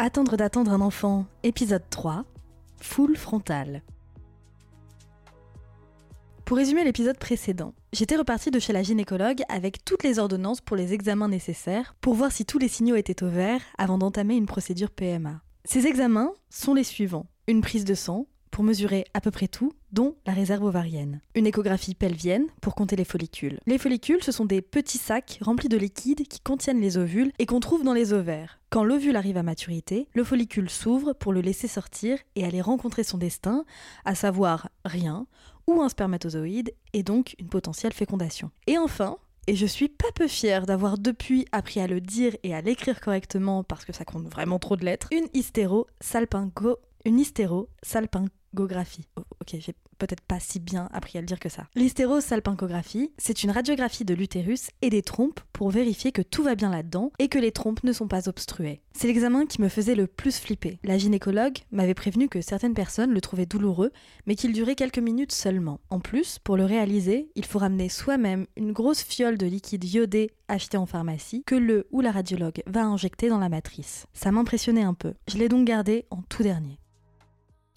Attendre d'attendre un enfant, épisode 3, full frontal. Pour résumer l'épisode précédent, j'étais repartie de chez la gynécologue avec toutes les ordonnances pour les examens nécessaires pour voir si tous les signaux étaient au vert avant d'entamer une procédure PMA. Ces examens sont les suivants. Une prise de sang pour mesurer à peu près tout, dont la réserve ovarienne. Une échographie pelvienne pour compter les follicules. Les follicules, ce sont des petits sacs remplis de liquide qui contiennent les ovules et qu'on trouve dans les ovaires. Quand l'ovule arrive à maturité, le follicule s'ouvre pour le laisser sortir et aller rencontrer son destin, à savoir rien, ou un spermatozoïde, et donc une potentielle fécondation. Et enfin, et je suis pas peu fière d'avoir depuis appris à le dire et à l'écrire correctement parce que ça compte vraiment trop de lettres, une hystéro-salpingo... Une hystéro-salpingographie. Oh, ok, j'ai peut-être pas si bien appris à le dire que ça. L'hystérosalpingographie, c'est une radiographie de l'utérus et des trompes pour vérifier que tout va bien là-dedans et que les trompes ne sont pas obstruées. C'est l'examen qui me faisait le plus flipper. La gynécologue m'avait prévenu que certaines personnes le trouvaient douloureux, mais qu'il durait quelques minutes seulement. En plus, pour le réaliser, il faut ramener soi-même une grosse fiole de liquide iodé acheté en pharmacie que le ou la radiologue va injecter dans la matrice. Ça m'impressionnait un peu. Je l'ai donc gardé en tout dernier.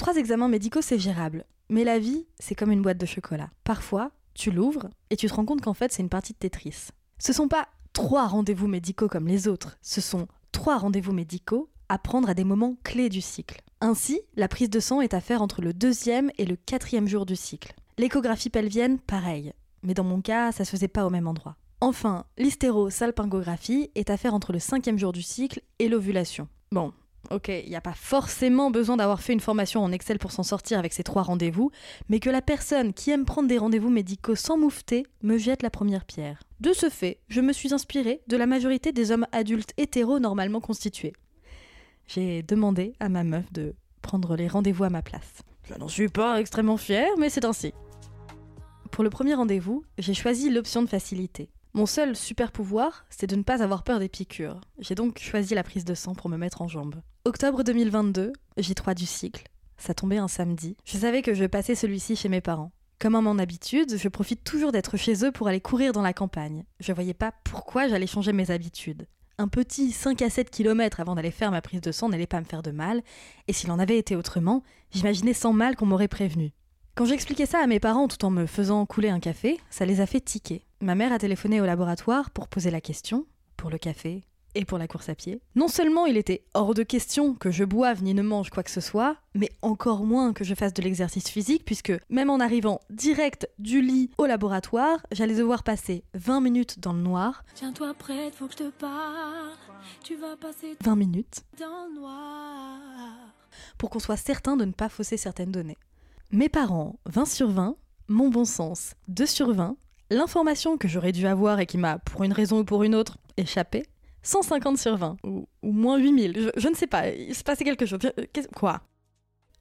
Trois examens médicaux, c'est gérable. Mais la vie, c'est comme une boîte de chocolat. Parfois, tu l'ouvres et tu te rends compte qu'en fait, c'est une partie de Tetris. Ce sont pas trois rendez-vous médicaux comme les autres, ce sont trois rendez-vous médicaux à prendre à des moments clés du cycle. Ainsi, la prise de sang est à faire entre le deuxième et le quatrième jour du cycle. L'échographie pelvienne, pareil. Mais dans mon cas, ça se faisait pas au même endroit. Enfin, l'hystérosalpingographie est à faire entre le cinquième jour du cycle et l'ovulation. Bon, ok, il n'y a pas forcément besoin d'avoir fait une formation en Excel pour s'en sortir avec ces trois rendez-vous, mais que la personne qui aime prendre des rendez-vous médicaux sans moufter me jette la première pierre. De ce fait, je me suis inspirée de la majorité des hommes adultes hétéros normalement constitués. J'ai demandé à ma meuf de prendre les rendez-vous à ma place. Je n'en suis pas extrêmement fière, mais c'est ainsi. Pour le premier rendez-vous, j'ai choisi l'option de facilité. Mon seul super pouvoir, c'est de ne pas avoir peur des piqûres. J'ai donc choisi la prise de sang pour me mettre en jambe. Octobre 2022, J3 du cycle. Ça tombait un samedi. Je savais que je passais celui-ci chez mes parents. Comme à mon habitude, je profite toujours d'être chez eux pour aller courir dans la campagne. Je voyais pas pourquoi j'allais changer mes habitudes. Un petit 5 à 7 km avant d'aller faire ma prise de sang n'allait pas me faire de mal, et s'il en avait été autrement, j'imaginais sans mal qu'on m'aurait prévenu. Quand j'expliquais ça à mes parents tout en me faisant couler un café, ça les a fait tiquer. Ma mère a téléphoné au laboratoire pour poser la question, pour le café et pour la course à pied. Non seulement il était hors de question que je boive ni ne mange quoi que ce soit, mais encore moins que je fasse de l'exercice physique, puisque même en arrivant direct du lit au laboratoire, j'allais devoir passer 20 minutes dans le noir. Tiens-toi prête, faut que je te parle. Tu vas passer 20 minutes dans le noir. pour qu'on soit certain de ne pas fausser certaines données. Mes parents, 20 sur 20, mon bon sens, 2 sur 20, l'information que j'aurais dû avoir et qui m'a, pour une raison ou pour une autre, échappé, 150 sur 20, ou, moins 8000, je, ne sais pas, il se passait quelque chose. Quoi?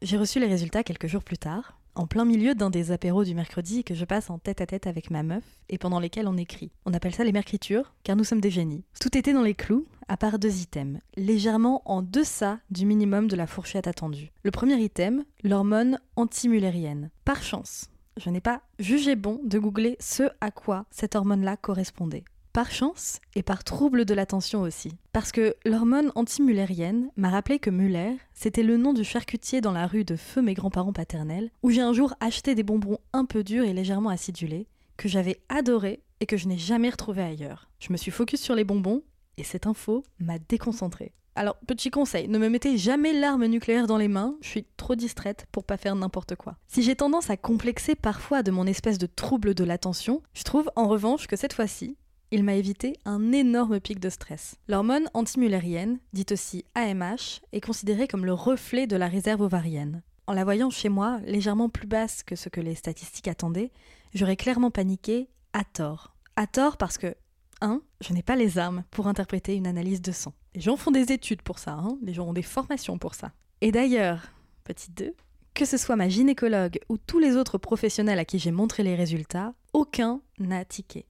J'ai reçu les résultats quelques jours plus tard, en plein milieu d'un des apéros du mercredi que je passe en tête à tête avec ma meuf et pendant lesquels on écrit. On appelle ça les mercritures, car nous sommes des génies. Tout était dans les clous, à part deux items, légèrement en deçà du minimum de la fourchette attendue. Le premier item, l'hormone antimullérienne. Par chance, je n'ai pas jugé bon de googler ce à quoi cette hormone-là correspondait. Par chance et par trouble de l'attention aussi. Parce que l'hormone antimullérienne m'a rappelé que Muller, c'était le nom du charcutier dans la rue de feu mes grands-parents paternels, où j'ai un jour acheté des bonbons un peu durs et légèrement acidulés, que j'avais adoré et que je n'ai jamais retrouvé ailleurs. Je me suis focus sur les bonbons et cette info m'a déconcentrée. Alors, petit conseil, ne me mettez jamais l'arme nucléaire dans les mains, je suis trop distraite pour pas faire n'importe quoi. Si j'ai tendance à complexer parfois de mon espèce de trouble de l'attention, je trouve en revanche que cette fois-ci, il m'a évité un énorme pic de stress. L'hormone antimullérienne, dite aussi AMH, est considérée comme le reflet de la réserve ovarienne. En la voyant chez moi, légèrement plus basse que ce que les statistiques attendaient, j'aurais clairement paniqué à tort. À tort parce que 1. Je n'ai pas les armes pour interpréter une analyse de sang. Les gens font des études pour ça, hein les gens ont des formations pour ça. Et d'ailleurs, petit 2, que ce soit ma gynécologue ou tous les autres professionnels à qui j'ai montré les résultats, aucun n'a tiqué.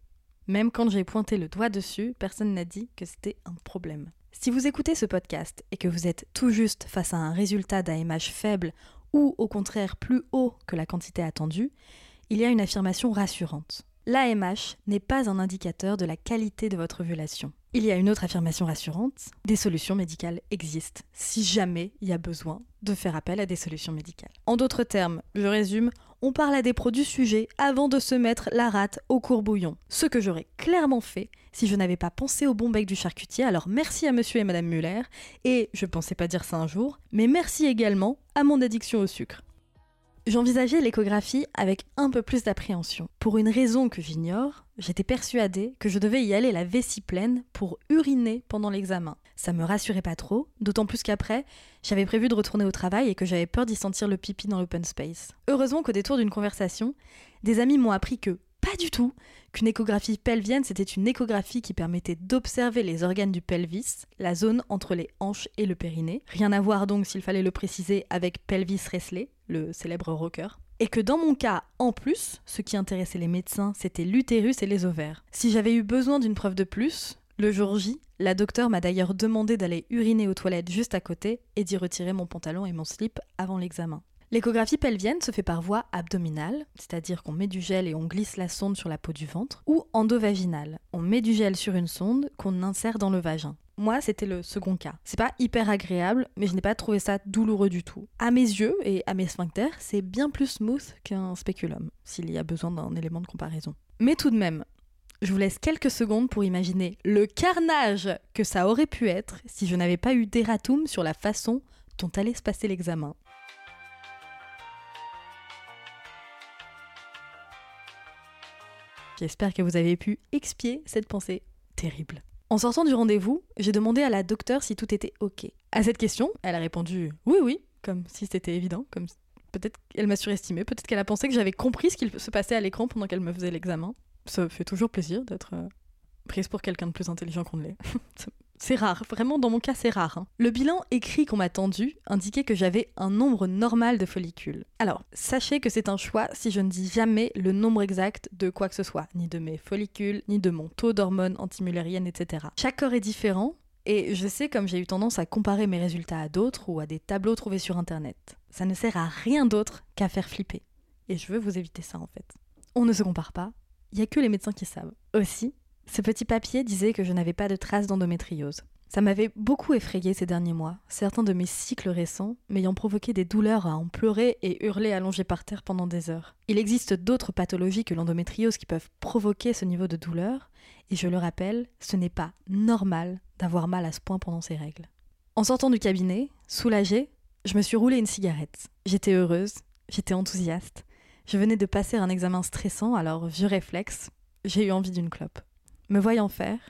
Même quand j'ai pointé le doigt dessus, personne n'a dit que c'était un problème. Si vous écoutez ce podcast et que vous êtes tout juste face à un résultat d'AMH faible ou au contraire plus haut que la quantité attendue, il y a une affirmation rassurante. L'AMH n'est pas un indicateur de la qualité de votre ovulation. Il y a une autre affirmation rassurante, des solutions médicales existent, si jamais il y a besoin de faire appel à des solutions médicales. En d'autres termes, je résume, on parle à des pros du sujet avant de se mettre la rate au courbouillon. Ce que j'aurais clairement fait si je n'avais pas pensé au bon bec du charcutier, alors merci à monsieur et madame Muller, et je pensais pas dire ça un jour, mais merci également à mon addiction au sucre. J'envisageais l'échographie avec un peu plus d'appréhension. Pour une raison que j'ignore, j'étais persuadée que je devais y aller la vessie pleine pour uriner pendant l'examen. Ça me rassurait pas trop, d'autant plus qu'après, j'avais prévu de retourner au travail et que j'avais peur d'y sentir le pipi dans l'open space. Heureusement qu'au détour d'une conversation, des amis m'ont appris que pas du tout, qu'une échographie pelvienne, c'était une échographie qui permettait d'observer les organes du pelvis, la zone entre les hanches et le périnée. Rien à voir donc, s'il fallait le préciser, avec pelvis Resley, le célèbre rocker. Et que dans mon cas, en plus, ce qui intéressait les médecins, c'était l'utérus et les ovaires. Si j'avais eu besoin d'une preuve de plus, le jour J, la docteure m'a d'ailleurs demandé d'aller uriner aux toilettes juste à côté et d'y retirer mon pantalon et mon slip avant l'examen. L'échographie pelvienne se fait par voie abdominale, c'est-à-dire qu'on met du gel et on glisse la sonde sur la peau du ventre, ou endovaginale. On met du gel sur une sonde qu'on insère dans le vagin. Moi, c'était le second cas. C'est pas hyper agréable, mais je n'ai pas trouvé ça douloureux du tout. À mes yeux et à mes sphincters, c'est bien plus smooth qu'un spéculum, s'il y a besoin d'un élément de comparaison. Mais tout de même, je vous laisse quelques secondes pour imaginer le carnage que ça aurait pu être si je n'avais pas eu d'erratum sur la façon dont allait se passer l'examen. J'espère que vous avez pu expier cette pensée terrible. En sortant du rendez-vous, j'ai demandé à la docteure si tout était OK. À cette question, elle a répondu oui, oui, comme si c'était évident, comme peut-être qu'elle m'a surestimé, peut-être qu'elle a pensé que j'avais compris ce qu'il se passait à l'écran pendant qu'elle me faisait l'examen. Ça fait toujours plaisir d'être euh, prise pour quelqu'un de plus intelligent qu'on ne l'est. C'est rare, vraiment dans mon cas c'est rare. hein. Le bilan écrit qu'on m'a tendu indiquait que j'avais un nombre normal de follicules. Alors, sachez que c'est un choix si je ne dis jamais le nombre exact de quoi que ce soit, ni de mes follicules, ni de mon taux d'hormones antimullériennes, etc. Chaque corps est différent, et je sais comme j'ai eu tendance à comparer mes résultats à d'autres ou à des tableaux trouvés sur internet. Ça ne sert à rien d'autre qu'à faire flipper. Et je veux vous éviter ça en fait. On ne se compare pas, il n'y a que les médecins qui savent. Aussi, ce petit papier disait que je n'avais pas de traces d'endométriose. Ça m'avait beaucoup effrayé ces derniers mois, certains de mes cycles récents m'ayant provoqué des douleurs à en pleurer et hurler allongé par terre pendant des heures. Il existe d'autres pathologies que l'endométriose qui peuvent provoquer ce niveau de douleur, et je le rappelle, ce n'est pas normal d'avoir mal à ce point pendant ces règles. En sortant du cabinet, soulagée, je me suis roulé une cigarette. J'étais heureuse, j'étais enthousiaste. Je venais de passer un examen stressant, alors vieux réflexe, j'ai eu envie d'une clope. Me voyant faire,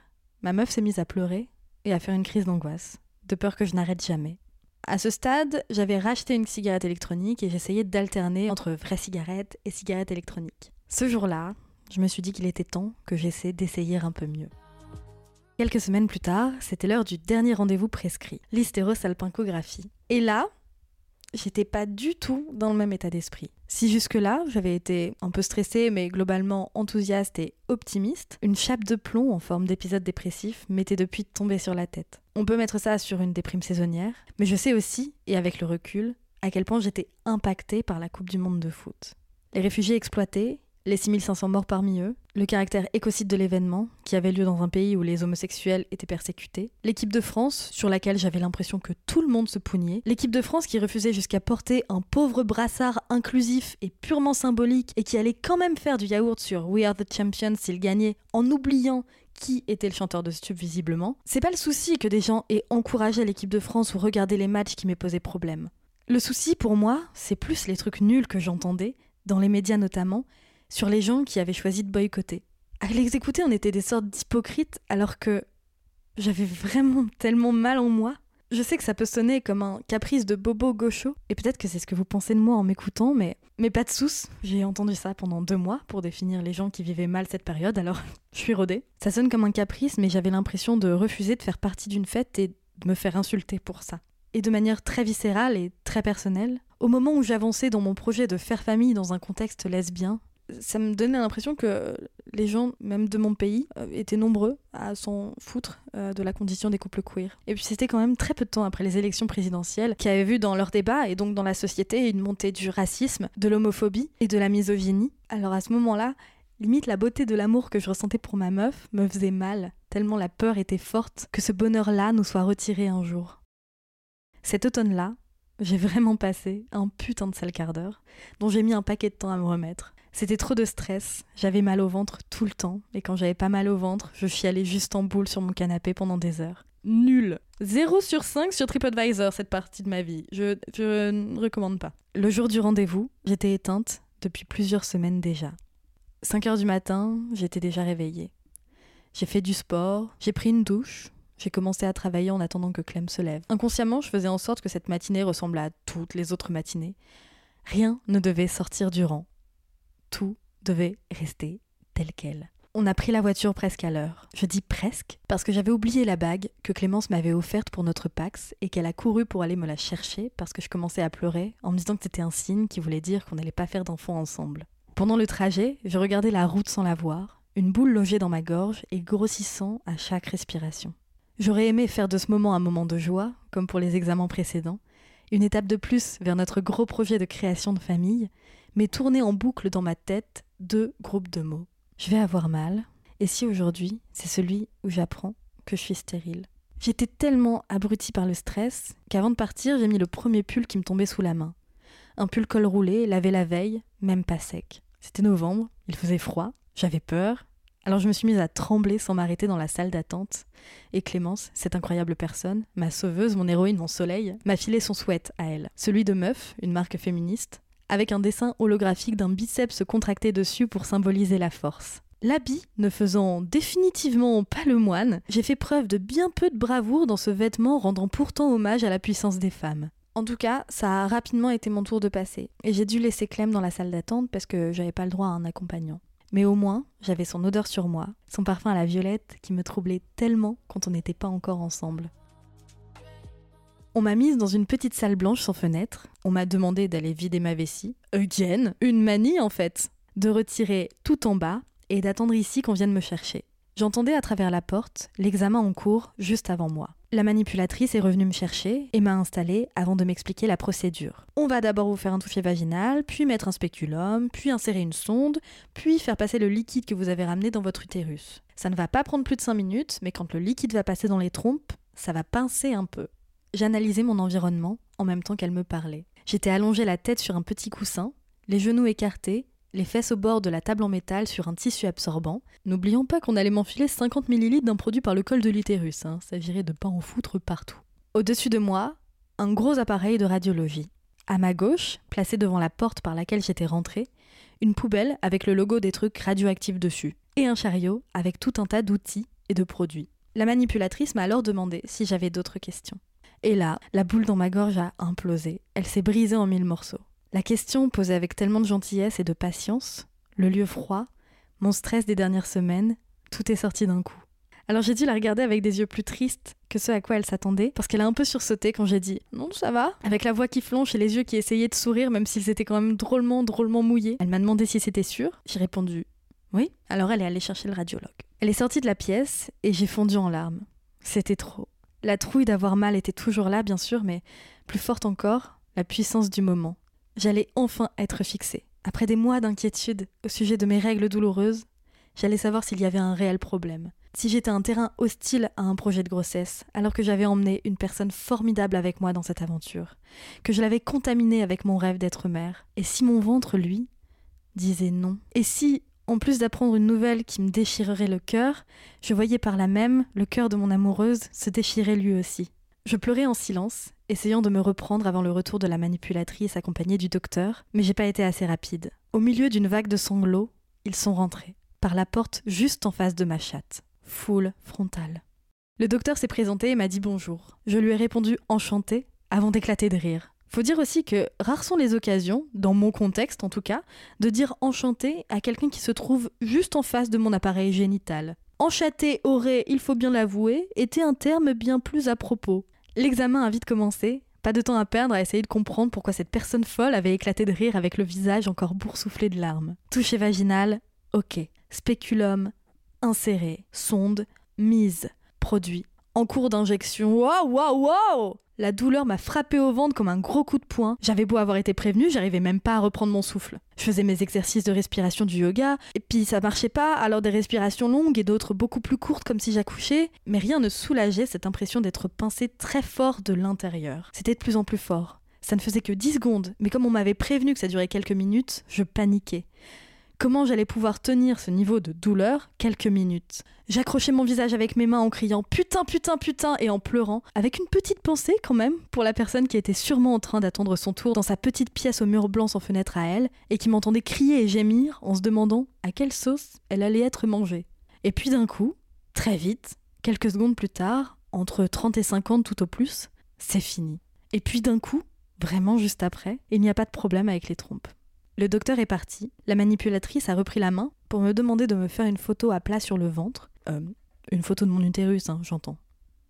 ma meuf s'est mise à pleurer et à faire une crise d'angoisse, de peur que je n'arrête jamais. À ce stade, j'avais racheté une cigarette électronique et j'essayais d'alterner entre vraie cigarette et cigarette électronique. Ce jour-là, je me suis dit qu'il était temps que j'essaie d'essayer un peu mieux. Quelques semaines plus tard, c'était l'heure du dernier rendez-vous prescrit, l'hystérosalpingographie. Et là, j'étais pas du tout dans le même état d'esprit. Si jusque-là, j'avais été un peu stressée, mais globalement enthousiaste et optimiste, une chape de plomb en forme d'épisode dépressif m'était depuis tombée sur la tête. On peut mettre ça sur une déprime saisonnière, mais je sais aussi, et avec le recul, à quel point j'étais impactée par la Coupe du Monde de foot. Les réfugiés exploités, les 6500 morts parmi eux, le caractère écocide de l'événement, qui avait lieu dans un pays où les homosexuels étaient persécutés, l'équipe de France, sur laquelle j'avais l'impression que tout le monde se pougnait, l'équipe de France qui refusait jusqu'à porter un pauvre brassard inclusif et purement symbolique et qui allait quand même faire du yaourt sur We Are the Champions s'il gagnait en oubliant qui était le chanteur de Stup visiblement. C'est pas le souci que des gens aient encouragé l'équipe de France ou regardé les matchs qui m'aient posé problème. Le souci pour moi, c'est plus les trucs nuls que j'entendais, dans les médias notamment, sur les gens qui avaient choisi de boycotter. À les écouter, on était des sortes d'hypocrites alors que j'avais vraiment tellement mal en moi. Je sais que ça peut sonner comme un caprice de bobo gaucho, et peut-être que c'est ce que vous pensez de moi en m'écoutant, mais, mais pas de sous. J'ai entendu ça pendant deux mois pour définir les gens qui vivaient mal cette période, alors je suis rodée. Ça sonne comme un caprice, mais j'avais l'impression de refuser de faire partie d'une fête et de me faire insulter pour ça. Et de manière très viscérale et très personnelle, au moment où j'avançais dans mon projet de faire famille dans un contexte lesbien, ça me donnait l'impression que les gens, même de mon pays, euh, étaient nombreux à s'en foutre euh, de la condition des couples queer. Et puis c'était quand même très peu de temps après les élections présidentielles qui avaient vu dans leur débat et donc dans la société une montée du racisme, de l'homophobie et de la misogynie. Alors à ce moment-là, limite la beauté de l'amour que je ressentais pour ma meuf me faisait mal, tellement la peur était forte que ce bonheur-là nous soit retiré un jour. Cet automne-là, j'ai vraiment passé un putain de sale quart d'heure, dont j'ai mis un paquet de temps à me remettre. C'était trop de stress, j'avais mal au ventre tout le temps, et quand j'avais pas mal au ventre, je chialais juste en boule sur mon canapé pendant des heures. Nul 0 sur 5 sur TripAdvisor, cette partie de ma vie. Je, je ne recommande pas. Le jour du rendez-vous, j'étais éteinte depuis plusieurs semaines déjà. 5 heures du matin, j'étais déjà réveillée. J'ai fait du sport, j'ai pris une douche, j'ai commencé à travailler en attendant que Clem se lève. Inconsciemment, je faisais en sorte que cette matinée ressemble à toutes les autres matinées. Rien ne devait sortir du rang tout devait rester tel quel. On a pris la voiture presque à l'heure. Je dis presque parce que j'avais oublié la bague que Clémence m'avait offerte pour notre Pax et qu'elle a couru pour aller me la chercher parce que je commençais à pleurer en me disant que c'était un signe qui voulait dire qu'on n'allait pas faire d'enfants ensemble. Pendant le trajet, je regardais la route sans la voir, une boule logée dans ma gorge et grossissant à chaque respiration. J'aurais aimé faire de ce moment un moment de joie, comme pour les examens précédents, une étape de plus vers notre gros projet de création de famille, mais tourner en boucle dans ma tête deux groupes de mots. Je vais avoir mal, et si aujourd'hui, c'est celui où j'apprends que je suis stérile. J'étais tellement abrutie par le stress qu'avant de partir, j'ai mis le premier pull qui me tombait sous la main. Un pull col roulé, lavé la veille, même pas sec. C'était novembre, il faisait froid, j'avais peur, alors je me suis mise à trembler sans m'arrêter dans la salle d'attente. Et Clémence, cette incroyable personne, ma sauveuse, mon héroïne, mon soleil, m'a filé son sweat à elle. Celui de meuf, une marque féministe, avec un dessin holographique d'un biceps contracté dessus pour symboliser la force. L'habit ne faisant définitivement pas le moine, j'ai fait preuve de bien peu de bravoure dans ce vêtement rendant pourtant hommage à la puissance des femmes. En tout cas, ça a rapidement été mon tour de passer, et j'ai dû laisser Clem dans la salle d'attente parce que j'avais pas le droit à un accompagnant. Mais au moins, j'avais son odeur sur moi, son parfum à la violette qui me troublait tellement quand on n'était pas encore ensemble. On m'a mise dans une petite salle blanche sans fenêtre. On m'a demandé d'aller vider ma vessie. Again, une manie en fait. De retirer tout en bas et d'attendre ici qu'on vienne me chercher. J'entendais à travers la porte l'examen en cours juste avant moi. La manipulatrice est revenue me chercher et m'a installée avant de m'expliquer la procédure. On va d'abord vous faire un toucher vaginal, puis mettre un spéculum, puis insérer une sonde, puis faire passer le liquide que vous avez ramené dans votre utérus. Ça ne va pas prendre plus de 5 minutes, mais quand le liquide va passer dans les trompes, ça va pincer un peu. J'analysais mon environnement en même temps qu'elle me parlait. J'étais allongée la tête sur un petit coussin, les genoux écartés, les fesses au bord de la table en métal sur un tissu absorbant. N'oublions pas qu'on allait m'enfiler 50 ml d'un produit par le col de l'utérus, hein, ça virait de pas en foutre partout. Au-dessus de moi, un gros appareil de radiologie. À ma gauche, placé devant la porte par laquelle j'étais rentrée, une poubelle avec le logo des trucs radioactifs dessus, et un chariot avec tout un tas d'outils et de produits. La manipulatrice m'a alors demandé si j'avais d'autres questions. Et là, la boule dans ma gorge a implosé. Elle s'est brisée en mille morceaux. La question posée avec tellement de gentillesse et de patience, le lieu froid, mon stress des dernières semaines, tout est sorti d'un coup. Alors j'ai dû la regarder avec des yeux plus tristes que ceux à quoi elle s'attendait, parce qu'elle a un peu sursauté quand j'ai dit Non, ça va? Avec la voix qui flonche et les yeux qui essayaient de sourire, même s'ils étaient quand même drôlement, drôlement mouillés. Elle m'a demandé si c'était sûr. J'ai répondu Oui. Alors elle est allée chercher le radiologue. Elle est sortie de la pièce et j'ai fondu en larmes. C'était trop. La trouille d'avoir mal était toujours là, bien sûr, mais plus forte encore, la puissance du moment. J'allais enfin être fixée. Après des mois d'inquiétude au sujet de mes règles douloureuses, j'allais savoir s'il y avait un réel problème. Si j'étais un terrain hostile à un projet de grossesse, alors que j'avais emmené une personne formidable avec moi dans cette aventure, que je l'avais contaminée avec mon rêve d'être mère, et si mon ventre, lui, disait non, et si, en plus d'apprendre une nouvelle qui me déchirerait le cœur, je voyais par là même le cœur de mon amoureuse se déchirer lui aussi. Je pleurais en silence, essayant de me reprendre avant le retour de la manipulatrice accompagnée du docteur, mais j'ai pas été assez rapide. Au milieu d'une vague de sanglots, ils sont rentrés, par la porte juste en face de ma chatte. Foule frontale. Le docteur s'est présenté et m'a dit bonjour. Je lui ai répondu enchanté avant d'éclater de rire. Faut dire aussi que rares sont les occasions, dans mon contexte en tout cas, de dire enchanté à quelqu'un qui se trouve juste en face de mon appareil génital. Enchanté aurait, il faut bien l'avouer, été un terme bien plus à propos. L'examen a vite commencé, pas de temps à perdre à essayer de comprendre pourquoi cette personne folle avait éclaté de rire avec le visage encore boursouflé de larmes. Toucher vaginal, ok. Spéculum, inséré. Sonde, mise. Produit. En cours d'injection. Waouh, waouh, waouh La douleur m'a frappé au ventre comme un gros coup de poing. J'avais beau avoir été prévenu, j'arrivais même pas à reprendre mon souffle. Je faisais mes exercices de respiration du yoga, et puis ça marchait pas, alors des respirations longues et d'autres beaucoup plus courtes comme si j'accouchais, mais rien ne soulageait cette impression d'être pincé très fort de l'intérieur. C'était de plus en plus fort. Ça ne faisait que 10 secondes, mais comme on m'avait prévenu que ça durait quelques minutes, je paniquais. Comment j'allais pouvoir tenir ce niveau de douleur quelques minutes J'accrochais mon visage avec mes mains en criant putain, putain, putain et en pleurant, avec une petite pensée quand même pour la personne qui était sûrement en train d'attendre son tour dans sa petite pièce au mur blanc sans fenêtre à elle et qui m'entendait crier et gémir en se demandant à quelle sauce elle allait être mangée. Et puis d'un coup, très vite, quelques secondes plus tard, entre 30 et 50 tout au plus, c'est fini. Et puis d'un coup, vraiment juste après, il n'y a pas de problème avec les trompes. Le docteur est parti, la manipulatrice a repris la main pour me demander de me faire une photo à plat sur le ventre. Euh, une photo de mon utérus, hein, j'entends.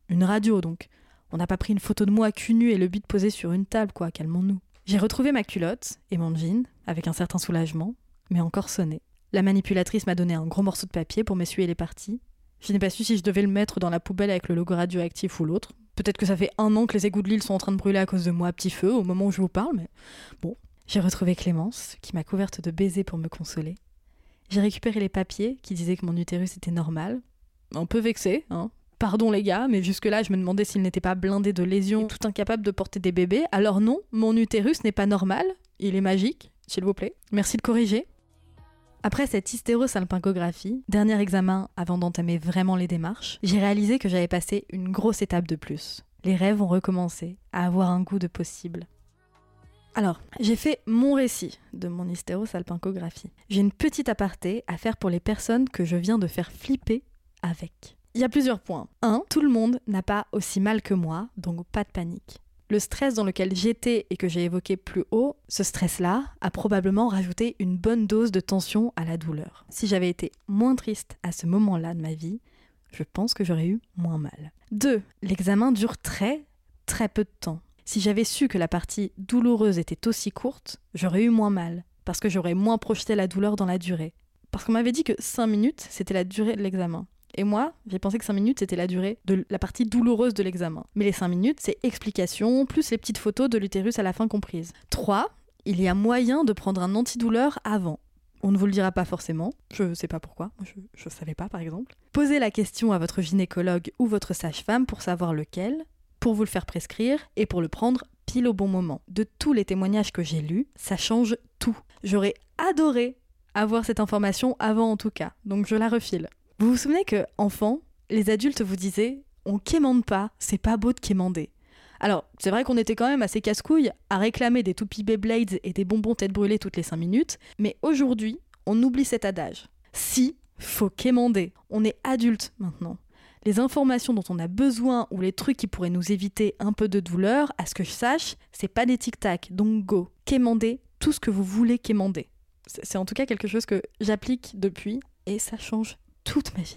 Une radio donc. On n'a pas pris une photo de moi cul nu et le but posé sur une table, quoi, calmons-nous. J'ai retrouvé ma culotte et mon jean, avec un certain soulagement, mais encore sonné. La manipulatrice m'a donné un gros morceau de papier pour m'essuyer les parties. Je n'ai pas su si je devais le mettre dans la poubelle avec le logo radioactif ou l'autre. Peut-être que ça fait un an que les égouts de l'île sont en train de brûler à cause de moi à petit feu au moment où je vous parle, mais bon, j'ai retrouvé Clémence, qui m'a couverte de baisers pour me consoler. J'ai récupéré les papiers qui disaient que mon utérus était normal. Un peu vexé, hein. Pardon les gars, mais jusque-là je me demandais s'il n'était pas blindé de lésions, tout incapable de porter des bébés. Alors non, mon utérus n'est pas normal, il est magique, s'il vous plaît. Merci de corriger. Après cette hystérosalpingographie, dernier examen avant d'entamer vraiment les démarches, j'ai réalisé que j'avais passé une grosse étape de plus. Les rêves ont recommencé à avoir un goût de possible. Alors, j'ai fait mon récit de mon hystérosalpingographie. J'ai une petite aparté à faire pour les personnes que je viens de faire flipper avec. Il y a plusieurs points. 1. Tout le monde n'a pas aussi mal que moi, donc pas de panique. Le stress dans lequel j'étais et que j'ai évoqué plus haut, ce stress-là a probablement rajouté une bonne dose de tension à la douleur. Si j'avais été moins triste à ce moment-là de ma vie, je pense que j'aurais eu moins mal. 2. L'examen dure très, très peu de temps. Si j'avais su que la partie douloureuse était aussi courte, j'aurais eu moins mal, parce que j'aurais moins projeté la douleur dans la durée. Parce qu'on m'avait dit que 5 minutes, c'était la durée de l'examen. Et moi, j'ai pensé que 5 minutes, c'était la durée de la partie douloureuse de l'examen. Mais les 5 minutes, c'est explication, plus les petites photos de l'utérus à la fin comprises. 3. Il y a moyen de prendre un antidouleur avant. On ne vous le dira pas forcément, je ne sais pas pourquoi, je ne savais pas par exemple. Posez la question à votre gynécologue ou votre sage-femme pour savoir lequel, pour vous le faire prescrire et pour le prendre pile au bon moment. De tous les témoignages que j'ai lus, ça change tout. J'aurais adoré avoir cette information avant en tout cas, donc je la refile. Vous vous souvenez que, enfant, les adultes vous disaient on quémande pas, c'est pas beau de quémander. Alors, c'est vrai qu'on était quand même assez casse-couilles à réclamer des toupies Beyblades et des bonbons tête brûlée toutes les 5 minutes, mais aujourd'hui, on oublie cet adage. Si, faut quémander. On est adulte maintenant les informations dont on a besoin ou les trucs qui pourraient nous éviter un peu de douleur, à ce que je sache, c'est pas des tic-tac. Donc go, quémandez tout ce que vous voulez quémander. C'est en tout cas quelque chose que j'applique depuis et ça change toute ma vie.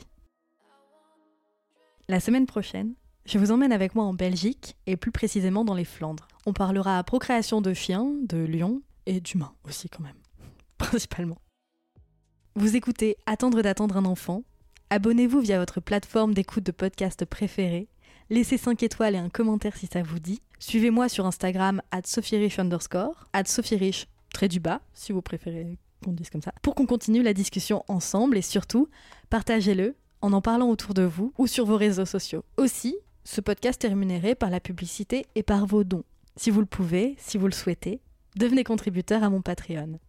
La semaine prochaine, je vous emmène avec moi en Belgique et plus précisément dans les Flandres. On parlera procréation de chiens, de lions et d'humains aussi quand même, principalement. Vous écoutez Attendre d'attendre un enfant, Abonnez-vous via votre plateforme d'écoute de podcast préférée. Laissez 5 étoiles et un commentaire si ça vous dit. Suivez-moi sur Instagram at sophierish underscore, at sophierish très du bas, si vous préférez qu'on dise comme ça, pour qu'on continue la discussion ensemble et surtout, partagez-le en en parlant autour de vous ou sur vos réseaux sociaux. Aussi, ce podcast est rémunéré par la publicité et par vos dons. Si vous le pouvez, si vous le souhaitez, devenez contributeur à mon Patreon.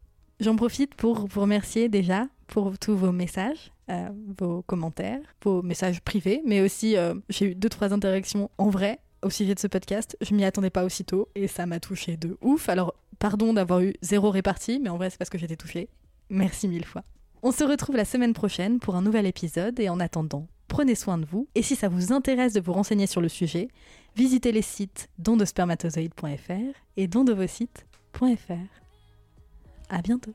J'en profite pour vous remercier déjà pour tous vos messages, euh, vos commentaires, vos messages privés, mais aussi euh, j'ai eu deux trois interactions en vrai au sujet de ce podcast. Je m'y attendais pas aussitôt et ça m'a touché de ouf. Alors pardon d'avoir eu zéro répartie, mais en vrai c'est parce que j'étais touchée. Merci mille fois. On se retrouve la semaine prochaine pour un nouvel épisode et en attendant, prenez soin de vous. Et si ça vous intéresse de vous renseigner sur le sujet, visitez les sites dondespermatozoïdes.fr et dondevosites.fr. À bientôt.